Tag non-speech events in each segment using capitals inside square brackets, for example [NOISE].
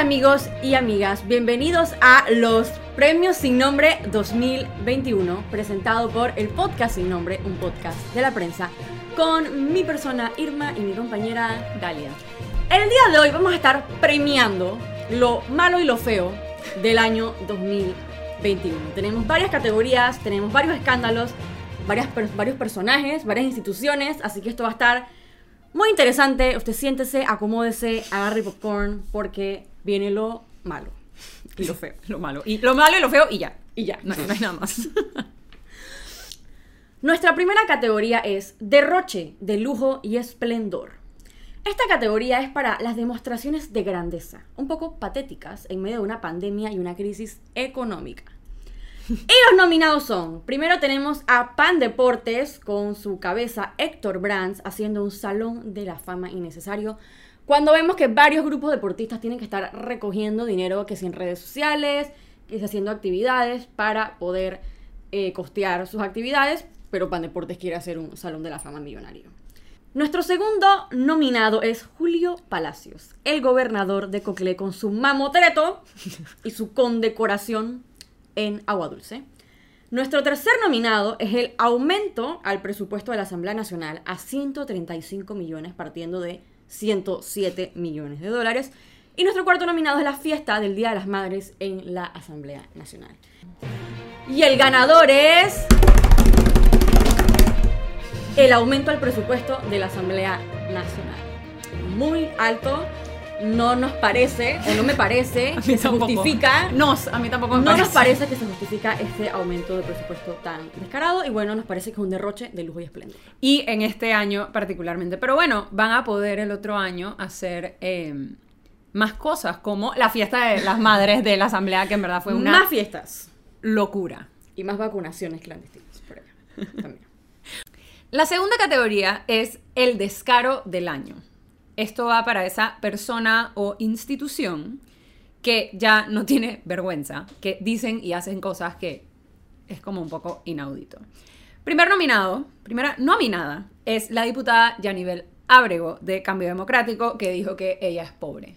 Amigos y amigas, bienvenidos a los Premios Sin Nombre 2021, presentado por el Podcast Sin Nombre, un podcast de la prensa, con mi persona Irma y mi compañera Dalia. El día de hoy vamos a estar premiando lo malo y lo feo del año 2021. Tenemos varias categorías, tenemos varios escándalos, varios personajes, varias instituciones, así que esto va a estar muy interesante. Usted siéntese, acomódese, agarre popcorn, porque viene lo malo y lo feo. [LAUGHS] Lo malo. Y lo malo y lo feo y ya. Y ya. No, no hay nada más. [LAUGHS] Nuestra primera categoría es derroche de lujo y esplendor. Esta categoría es para las demostraciones de grandeza, un poco patéticas en medio de una pandemia y una crisis económica. Y los nominados son, primero tenemos a Pan Deportes con su cabeza Héctor Brands haciendo un salón de la fama innecesario. Cuando vemos que varios grupos deportistas tienen que estar recogiendo dinero, que si en redes sociales, que si haciendo actividades para poder eh, costear sus actividades, pero Pan Deportes quiere hacer un salón de la fama millonario. Nuestro segundo nominado es Julio Palacios, el gobernador de Coclé con su mamotreto [LAUGHS] y su condecoración en agua dulce. Nuestro tercer nominado es el aumento al presupuesto de la Asamblea Nacional a 135 millones, partiendo de 107 millones de dólares. Y nuestro cuarto nominado es la fiesta del Día de las Madres en la Asamblea Nacional. Y el ganador es el aumento al presupuesto de la Asamblea Nacional. Muy alto, no nos parece, o no me parece, que se justifica. No, a mí tampoco me No parece. nos parece que se justifica este aumento de presupuesto tan descarado y bueno, nos parece que es un derroche de lujo y esplendor. Y en este año particularmente. Pero bueno, van a poder el otro año hacer eh, más cosas, como la fiesta de las madres de la asamblea, que en verdad fue una Más fiestas locura. y más vacunaciones clandestinas por acá también. [LAUGHS] La segunda categoría es el descaro del año. Esto va para esa persona o institución que ya no tiene vergüenza, que dicen y hacen cosas que es como un poco inaudito. Primer nominado, primera nominada, es la diputada Yanibel Ábrego de Cambio Democrático, que dijo que ella es pobre.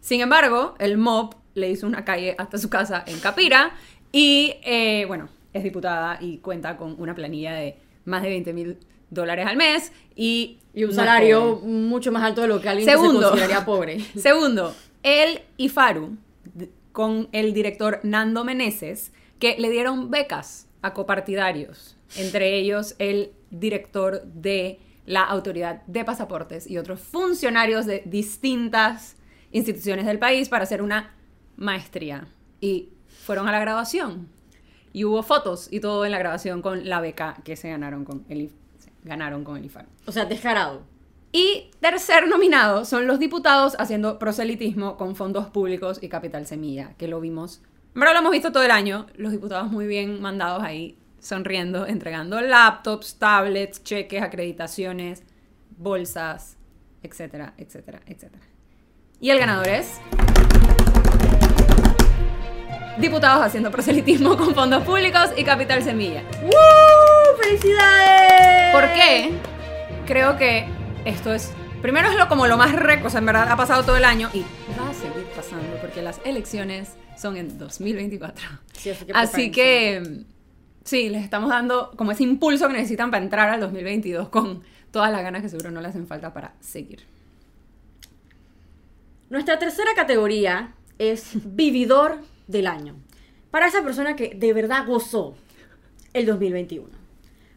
Sin embargo, el MOB le hizo una calle hasta su casa en Capira y, eh, bueno, es diputada y cuenta con una planilla de más de 20 mil dólares al mes y, Y un no salario pobre. mucho más alto de lo que alguien que se Segundo. consideraría pobre. [LAUGHS] Segundo, el IFARU d- con el director Nando Meneses, que le dieron becas a copartidarios, entre ellos el director de la Autoridad de Pasaportes y otros funcionarios de distintas instituciones del país para hacer una maestría. Y fueron a la graduación. Y hubo fotos y todo en la grabación con la beca que se ganaron con el, ganaron con el IFARU. O sea, descarado. Y tercer nominado son los diputados haciendo proselitismo con fondos públicos y capital semilla, que lo vimos. Pero lo hemos visto todo el año, los diputados muy bien mandados ahí, sonriendo, entregando laptops, tablets, cheques, acreditaciones, bolsas, etcétera, etcétera, etcétera. Y el ganador es... Diputados haciendo proselitismo con fondos públicos y capital semilla. ¡Woo! ¡Felicidades! ¿Por qué? Creo que esto es. Primero es lo como lo más récord, o sea, en verdad ha pasado todo el año y va a seguir pasando porque las elecciones son en 2024. Sí, así que Así que sí, les estamos dando como ese impulso que necesitan para entrar al 2022 con todas las ganas que seguro no le hacen falta para seguir. Nuestra tercera categoría es vividor del año. Para esa persona que de verdad gozó el 2021.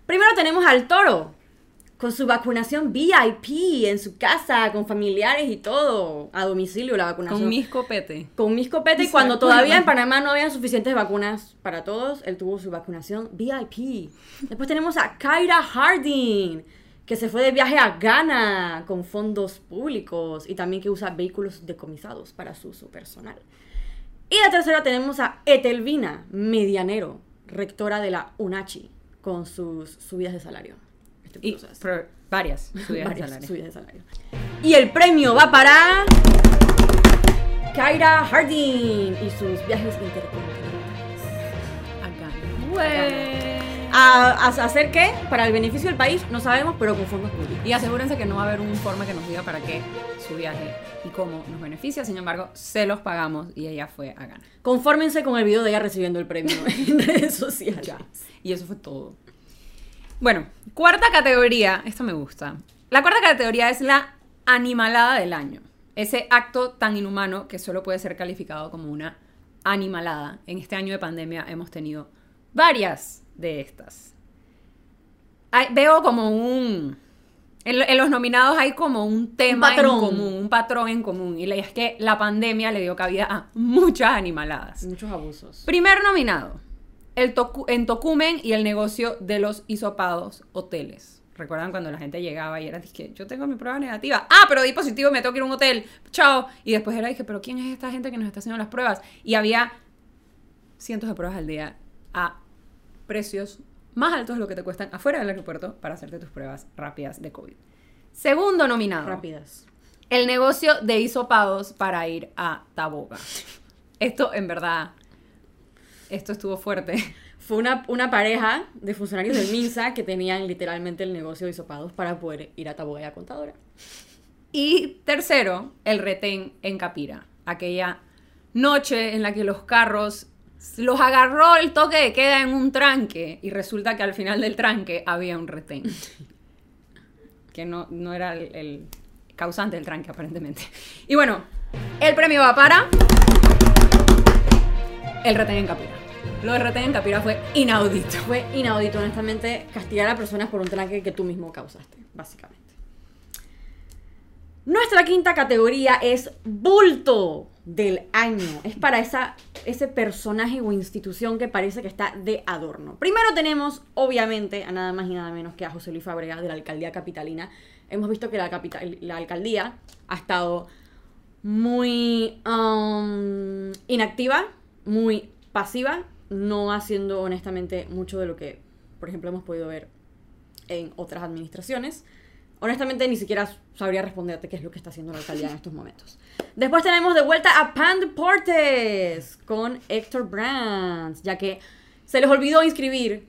Primero tenemos al toro, con su vacunación VIP en su casa, con familiares y todo, a domicilio la vacunación. Con mis copete. Con mis copetes, ¿Se cuando todavía en Panamá no habían suficientes vacunas para todos, él tuvo su vacunación VIP. Después tenemos a Kyra Harding, que se fue de viaje a Ghana con fondos públicos y también que usa vehículos decomisados para su uso personal. Y la tercera tenemos a Etelvina Medianero, rectora de la UNACHI, con sus subidas de salario. Y Estúpidos. pro- varias subidas de salario. subidas de salario. Y el premio va para Kyra Harding y sus viajes intercontinentales. Acá. Güey. ¿A, a hacer qué? Para el beneficio del país, no sabemos, pero con fondos públicos. Y asegúrense que no va a haber un informe que nos diga para qué su viaje y cómo nos beneficia. Sin embargo, se los pagamos y ella fue a ganar. Confórmense con el video de ella recibiendo el premio [LAUGHS] en redes sociales. Ya. Y eso fue todo. Bueno, cuarta categoría. Esto me gusta. La cuarta categoría es la animalada del año. Ese acto tan inhumano que solo puede ser calificado como una animalada. En este año de pandemia hemos tenido varias de estas. Hay- veo como un... En, lo- en los nominados hay como un tema patrón. en común, un patrón en común. Y es que la pandemia le dio cabida a muchas animaladas. Muchos abusos. Primer nominado, el tocu- en Tocumen y el negocio de los hisopados hoteles. ¿Recuerdan cuando la gente llegaba y era, dije, yo tengo mi prueba negativa? Ah, pero di positivo, me tengo que ir a un hotel. Chao. Y después era, dije, pero ¿quién es esta gente que nos está haciendo las pruebas? Y había cientos de pruebas al día a precios más altos de lo que te cuestan afuera del aeropuerto para hacerte tus pruebas rápidas de COVID. Segundo nominado. Rápidas. El negocio de hisopados para ir a Taboga. Esto, en verdad, esto estuvo fuerte. Fue una, una pareja de funcionarios del MINSA que tenían literalmente el negocio de hisopados para poder ir a Taboga y a Contadora. Y tercero, el retén en Capira. Aquella noche en la que los carros los agarró el toque de queda en un tranque y resulta que al final del tranque había un retén. Que no, no era el, el causante del tranque, aparentemente. Y bueno, el premio va para el retén en Capira. Lo del retén en Capira fue inaudito. Fue inaudito, honestamente, castigar a personas por un tranque que tú mismo causaste, básicamente. Nuestra quinta categoría es bulto del año. Es para esa, ese personaje o institución que parece que está de adorno. Primero tenemos, obviamente, a nada más y nada menos que a José Luis Fábrega de la alcaldía capitalina. Hemos visto que la, capital, la alcaldía ha estado muy um, inactiva, muy pasiva, no haciendo honestamente mucho de lo que, por ejemplo, hemos podido ver en otras administraciones. Honestamente, ni siquiera sabría responderte qué es lo que está haciendo la alcaldía en estos momentos. Después tenemos de vuelta a Pan Deportes con Héctor Brands, ya que se les olvidó inscribir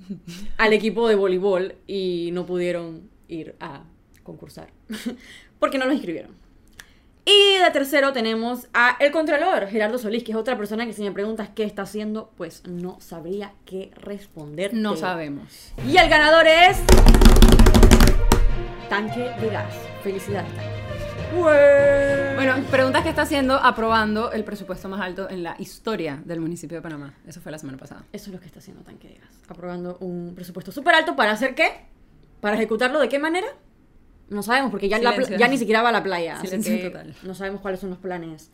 al equipo de voleibol y no pudieron ir a concursar [LAUGHS] porque no los inscribieron. Y de tercero tenemos a el Contralor, Gerardo Solís, que es otra persona que si me preguntas qué está haciendo, pues no sabría qué responder. No sabemos. Y el ganador es. Tanque de gas. Felicidades, Tanque. Bueno, preguntas que está haciendo aprobando el presupuesto más alto en la historia del municipio de Panamá. Eso fue la semana pasada. Eso es lo que está haciendo Tanque de gas. Aprobando un presupuesto súper alto para hacer qué? ¿Para ejecutarlo de qué manera? No sabemos, porque ya, la ni siquiera va a la playa. Así que total. no sabemos cuáles son los planes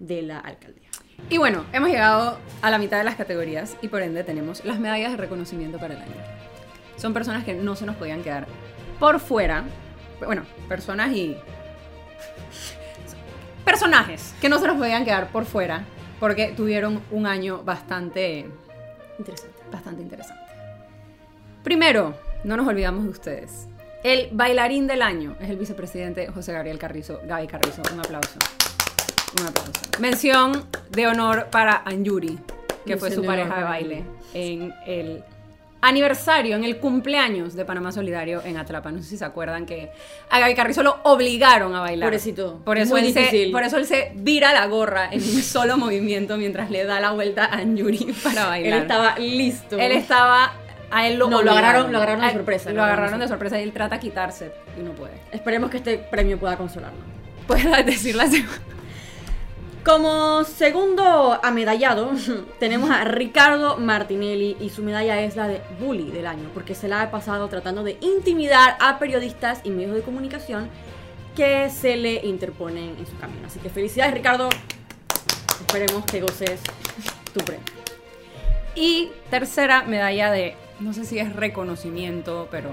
de la alcaldía. Y bueno, hemos llegado a la mitad de las categorías y por ende tenemos las medallas de reconocimiento para el año. Son personas que no se nos podían quedar por fuera. Bueno, personas y... Personajes que no se nos podían quedar por fuera porque tuvieron un año bastante Interesante. bastante interesante. Primero, no nos olvidamos de ustedes. El bailarín del año es el vicepresidente José Gabriel Carrizo. Gaby Carrizo, un aplauso. Un aplauso. Mención de honor para Anjuri, que fue su pareja de baile en el aniversario, en el cumpleaños de Panamá Solidario en Atlapa. No sé si se acuerdan que a Gaby Carrizo lo obligaron a bailar. Pobrecito. Por eso, Muy él se, difícil. por eso él se vira la gorra en un [LAUGHS] solo movimiento mientras le da la vuelta a Anjuri [LAUGHS] para bailar. Él estaba listo. Él estaba. A él lo No, lo agarraron- lo agarraron de sorpresa, Lo agarraron de sorpresa y él trata de quitarse y no puede. Esperemos que este premio pueda consolarlo. Puedes [LAUGHS] decir la segunda. Como segundo amedallado, [LAUGHS] tenemos a Ricardo Martinelli y su medalla es la de Bully del año, porque se la ha pasado tratando de intimidar a periodistas y medios de comunicación que se le interponen en su camino. Así que felicidades Ricardo, esperemos que goces tu premio. Y tercera medalla de. No sé si es reconocimiento, pero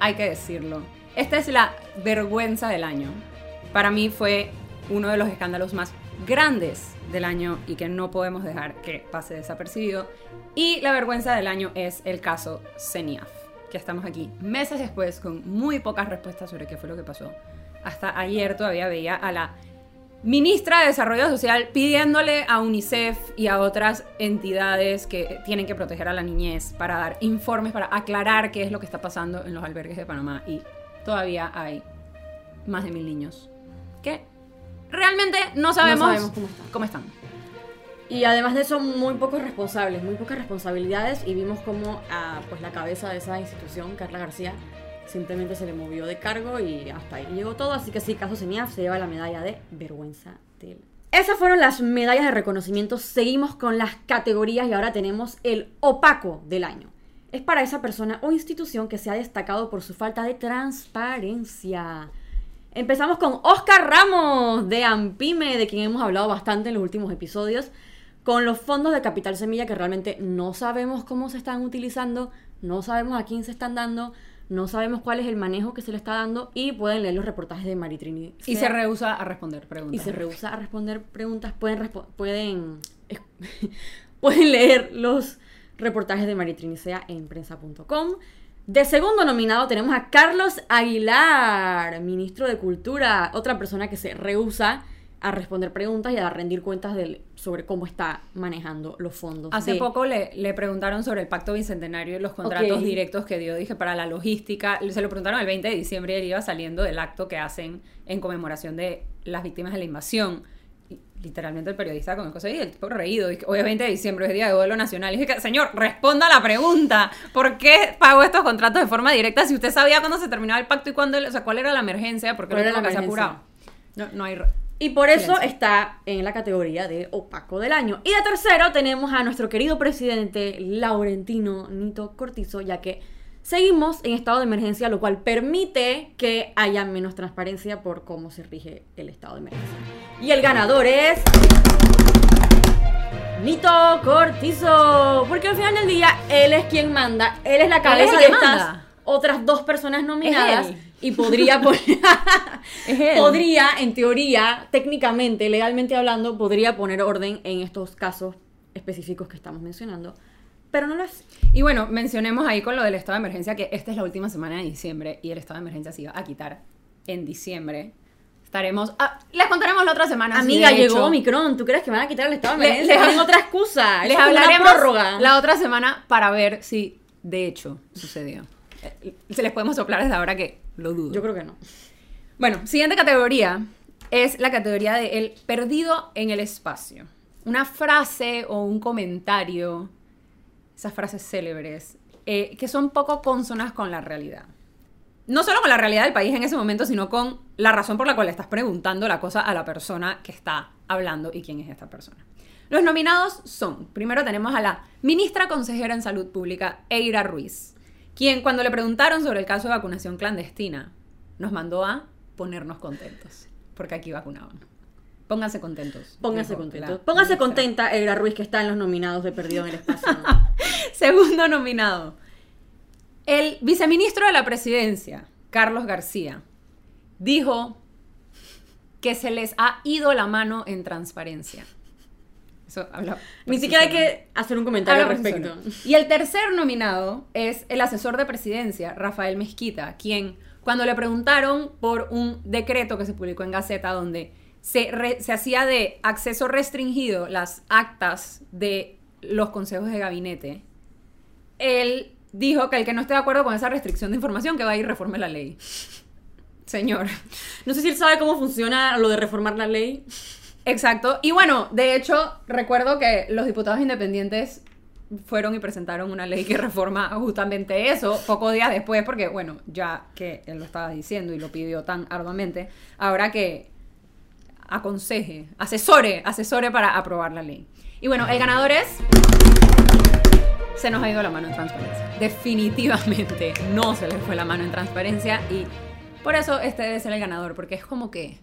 hay que decirlo. Esta es la vergüenza del año. Para mí fue uno de los escándalos más grandes del año y que no podemos dejar que pase desapercibido. Y la vergüenza del año es el caso CENIAF, que estamos aquí meses después con muy pocas respuestas sobre qué fue lo que pasó. Hasta ayer todavía veía a la ministra de Desarrollo Social pidiéndole a UNICEF y a otras entidades que tienen que proteger a la niñez para dar informes, para aclarar qué es lo que está pasando en los albergues de Panamá. Y todavía hay más de mil niños que realmente no sabemos, sabemos cómo están. cómo están. Y además de eso, muy pocos responsables, muy pocas responsabilidades. Y vimos como a pues, la cabeza de esa institución, Carla García, simplemente se le movió de cargo y hasta ahí llegó todo. Así que sí, Caso Semilla se lleva la medalla de vergüenza del. Esas fueron las medallas de reconocimiento. Seguimos con las categorías y ahora tenemos el opaco del año. Es para esa persona o institución que se ha destacado por su falta de transparencia. Empezamos con Oscar Ramos de Ampime, de quien hemos hablado bastante en los últimos episodios, con los fondos de Capital Semilla que realmente no sabemos cómo se están utilizando, no sabemos a quién se están dando, no sabemos cuál es el manejo que se le está dando y pueden leer los reportajes de Maritrini. Y se rehúsa a responder preguntas. Y se rehúsa a responder preguntas. Pueden, respo- pueden, [LAUGHS] pueden leer los reportajes de Maritrini Sea en prensa.com. De segundo nominado tenemos a Carlos Aguilar, ministro de Cultura, otra persona que se rehúsa a responder preguntas y a rendir cuentas sobre cómo está manejando los fondos. Hace de- poco le, le preguntaron sobre el pacto bicentenario y los contratos directos que dio, dije, para la logística. Se lo preguntaron el 20 de diciembre y él iba saliendo del acto que hacen en conmemoración de las víctimas de la invasión. Y literalmente el periodista con el cosa y el tipo reído. 20 de diciembre, es día de duelo nacional. Y dije, señor, responda a la pregunta. ¿Por qué pagó estos contratos de forma directa si usted sabía cuándo se terminaba el pacto y cuándo, o sea, cuál era la emergencia? ¿Por qué ¿Cuál lo era la que hacer emergencia? apurado? No, no hay... Y por eso Silencio. está en la categoría de opaco del año. Y de tercero tenemos a nuestro querido presidente Laurentino Nito Cortizo, ya que seguimos en estado de emergencia, lo cual permite que haya menos transparencia por cómo se rige el estado de emergencia. Y el ganador es... Nito Cortizo, porque al final del día él es quien manda, él es la es cabeza de estas manda. otras dos personas nominadas y podría poner [LAUGHS] [LAUGHS] podría, en teoría, técnicamente, legalmente hablando, podría poner orden en estos casos específicos que estamos mencionando, pero no lo hace. Y bueno, mencionemos ahí con lo del estado de emergencia que esta es la última semana de diciembre y el estado de emergencia se iba a quitar en diciembre. Estaremos. ah, les contaremos la otra semana. si Amiga, de llegó Omicron, ¿tú crees que van a quitar el estado de emergencia? les- Tienen otra excusa, Les es hablaremos prórroga. la otra semana para ver si de hecho sucedió. Eh, Se les podemos soplar desde ahora que lo dudo. Yo creo que no. Bueno, siguiente categoría es la categoría de el perdido en el espacio. Una frase o un comentario, esas frases célebres, eh, que son poco consonas con la realidad. No solo con la realidad del país en ese momento, sino con la razón por la cual le estás preguntando la cosa a la persona que está hablando y quién es esta persona. Los nominados son, primero tenemos a la ministra consejera en salud pública, Eira Ruiz, quien cuando le preguntaron sobre el caso de vacunación clandestina, nos mandó a ponernos contentos, porque aquí vacunaban. Pónganse contentos. Póngase dijo contento. la Póngase ministra. contenta, Egra Ruiz, que está en los nominados de Perdido en el Espacio. [LAUGHS] Segundo nominado. El viceministro de la presidencia, Carlos García, dijo que se les ha ido la mano en transparencia. Eso habla. Ni siquiera hay que hacer un comentario al respecto. Y el tercer nominado es el asesor de presidencia, Rafael Mezquita, quien, cuando le preguntaron por un decreto que se publicó en Gaceta donde se, re- se hacía de acceso restringido las actas de los consejos de gabinete, él dijo que el que no esté de acuerdo con esa restricción de información, que va a ir reforme la ley. Señor. No sé si él sabe cómo funciona lo de reformar la ley. Exacto. Y bueno, de hecho, recuerdo que los diputados independientes fueron y presentaron una ley que reforma justamente eso, pocos días después, porque bueno, ya que él lo estaba diciendo y lo pidió tan arduamente, ahora que aconseje, asesore, asesore para aprobar la ley. Y bueno, el ganador es... Se nos ha ido la mano en transparencia. Definitivamente no se les fue la mano en transparencia y por eso este debe ser el ganador, porque es como que...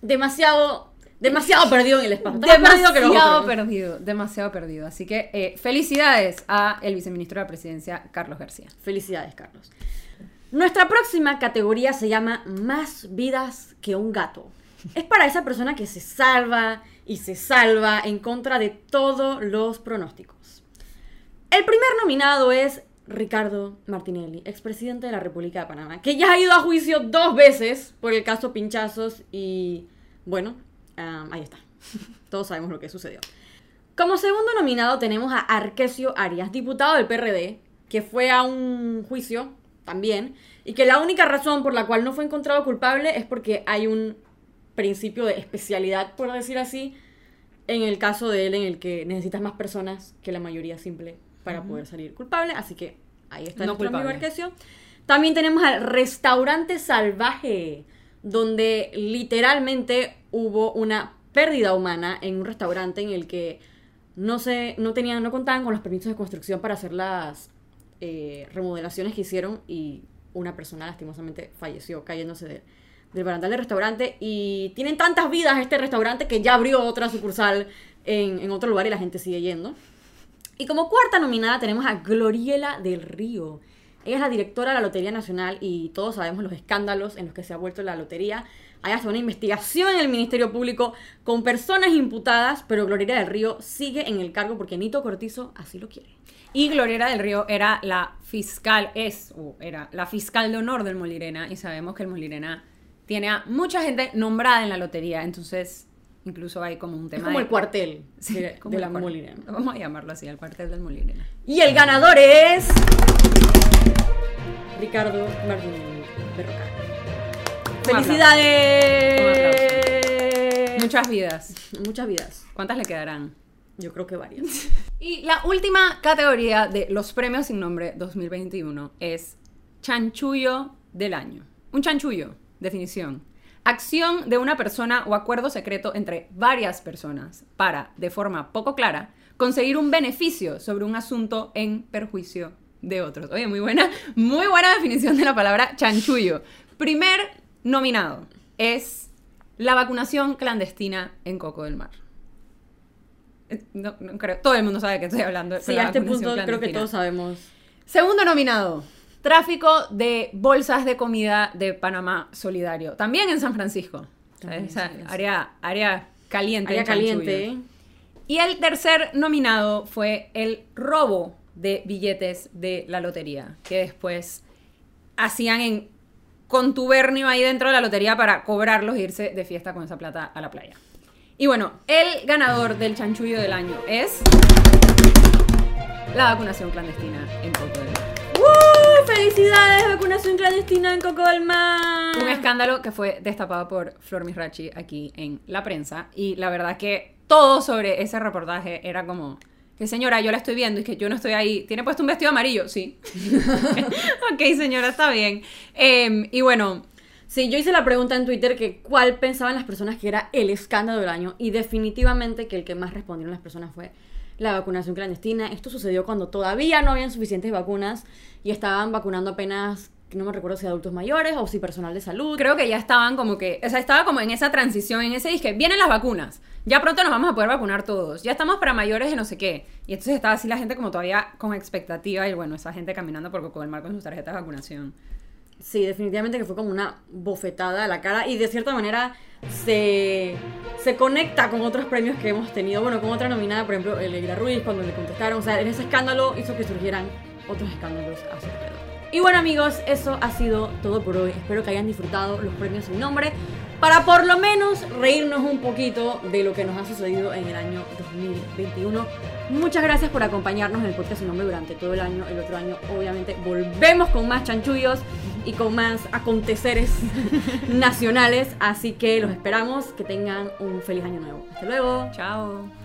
Demasiado, demasiado perdido en el espacio. Más perdido demasiado perdido, demasiado perdido. Así que eh, felicidades a el viceministro de la presidencia, Carlos García. Felicidades, Carlos. Nuestra próxima categoría se llama Más vidas que un gato. Es para esa persona que se salva y se salva en contra de todos los pronósticos. El primer nominado es Ricardo Martinelli, expresidente de la República de Panamá, que ya ha ido a juicio dos veces por el caso Pinchazos y, bueno, Ah, ahí está. [LAUGHS] Todos sabemos lo que sucedió. Como segundo nominado tenemos a Arquesio Arias, diputado del PRD, que fue a un juicio también, y que la única razón por la cual no fue encontrado culpable es porque hay un principio de especialidad, por decir así, en el caso de él en el que necesitas más personas que la mayoría simple para poder salir culpable, así que ahí está No nuestro amigo culpable. Arquesio. También tenemos al restaurante salvaje, donde literalmente hubo una pérdida humana en un restaurante en el que no se, no tenían, no contaban con los permisos de construcción para hacer las eh, remodelaciones que hicieron y una persona lastimosamente falleció cayéndose de- del barandal del restaurante y tienen tantas vidas este restaurante que ya abrió otra sucursal en, en otro lugar y la gente sigue yendo. Y como cuarta nominada tenemos a Gloriela del Río. Ella es la directora de la Lotería Nacional y todos sabemos los escándalos en los que se ha vuelto la lotería. Hay hasta una investigación en el Ministerio Público con personas imputadas, pero Gloriela del Río sigue en el cargo porque Nito Cortizo así lo quiere. Y Gloriela del Río era la fiscal, es, o era la fiscal de honor del Molirena, y sabemos que el Molirena tiene a mucha gente nombrada en la lotería, entonces incluso hay como un tema Es como de, el cuartel Sí, de, como de la Molina. Vamos a llamarlo así, el cuartel del Molirena. Y el ganador es. Ricardo Martín Berrocal. ¡Felicidades! Muchas vidas. Muchas vidas. ¿Cuántas le quedarán? Yo creo que varias. [LAUGHS] Y la última categoría de los premios sin nombre 2021 es chanchullo del año. Un chanchullo, definición. Acción de una persona o acuerdo secreto entre varias personas para, de forma poco clara, conseguir un beneficio sobre un asunto en perjuicio de otros. Oye, muy buena, muy buena definición de la palabra chanchullo. Primer nominado es la vacunación clandestina en Coco del Mar. Eh, No, no creo. Todo el mundo sabe que estoy hablando. Sí, a este punto creo que todos sabemos. Segundo nominado. Tráfico de bolsas de comida de Panamá Solidario. También en San Francisco. También San Francisco. área, área caliente. Área caliente. Y el tercer nominado fue el robo de billetes de la lotería, que después hacían en contubernio ahí dentro de la lotería para cobrarlos e irse de fiesta con esa plata a la playa. Y bueno, el ganador del chanchullo del año es la vacunación clandestina en. ¡Uh! ¡Felicidades! Vacunación clandestina en Coco del Mar. Un escándalo que fue destapado por Flor Misrachi aquí en la prensa. Y la verdad que todo sobre ese reportaje era como que señora, yo la estoy viendo y que yo no estoy ahí. ¿Tiene puesto un vestido amarillo? Sí. [LAUGHS] ok, señora, está bien. Em, y bueno, Sí, yo hice la pregunta en Twitter que cuál pensaban las personas que era el escándalo del año y definitivamente que el que más respondieron las personas fue la vacunación clandestina. Esto sucedió cuando todavía no habían suficientes vacunas y estaban vacunando apenas, no me recuerdo si adultos mayores o si personal de salud. creo que ya estaban como que, o sea, estaba como en esa transición, en ese disque, vienen las vacunas. Ya pronto nos vamos a poder vacunar todos. Ya estamos para mayores de no sé qué. Y entonces estaba así la gente como todavía con expectativa y bueno, esa gente caminando por Coco del Mar con sus tarjetas de vacunación. Sí, definitivamente que fue como una bofetada a la cara y de cierta manera se, se conecta con otros premios que hemos tenido. Bueno, con otra nominada, por ejemplo, Elegra Ruiz, cuando le contestaron. O sea, en ese escándalo hizo que surgieran otros escándalos a su alrededor. Y bueno, amigos, eso ha sido todo por hoy. Espero que hayan disfrutado los premios sin nombre para por lo menos reírnos un poquito de lo que nos ha sucedido en el año 2021. Muchas gracias por acompañarnos en el podcast sin nombre durante todo el año. El otro año, obviamente, volvemos con más chanchullos y con más aconteceres [LAUGHS] nacionales. Así que los esperamos. Que tengan un feliz año nuevo. Hasta luego. Chao.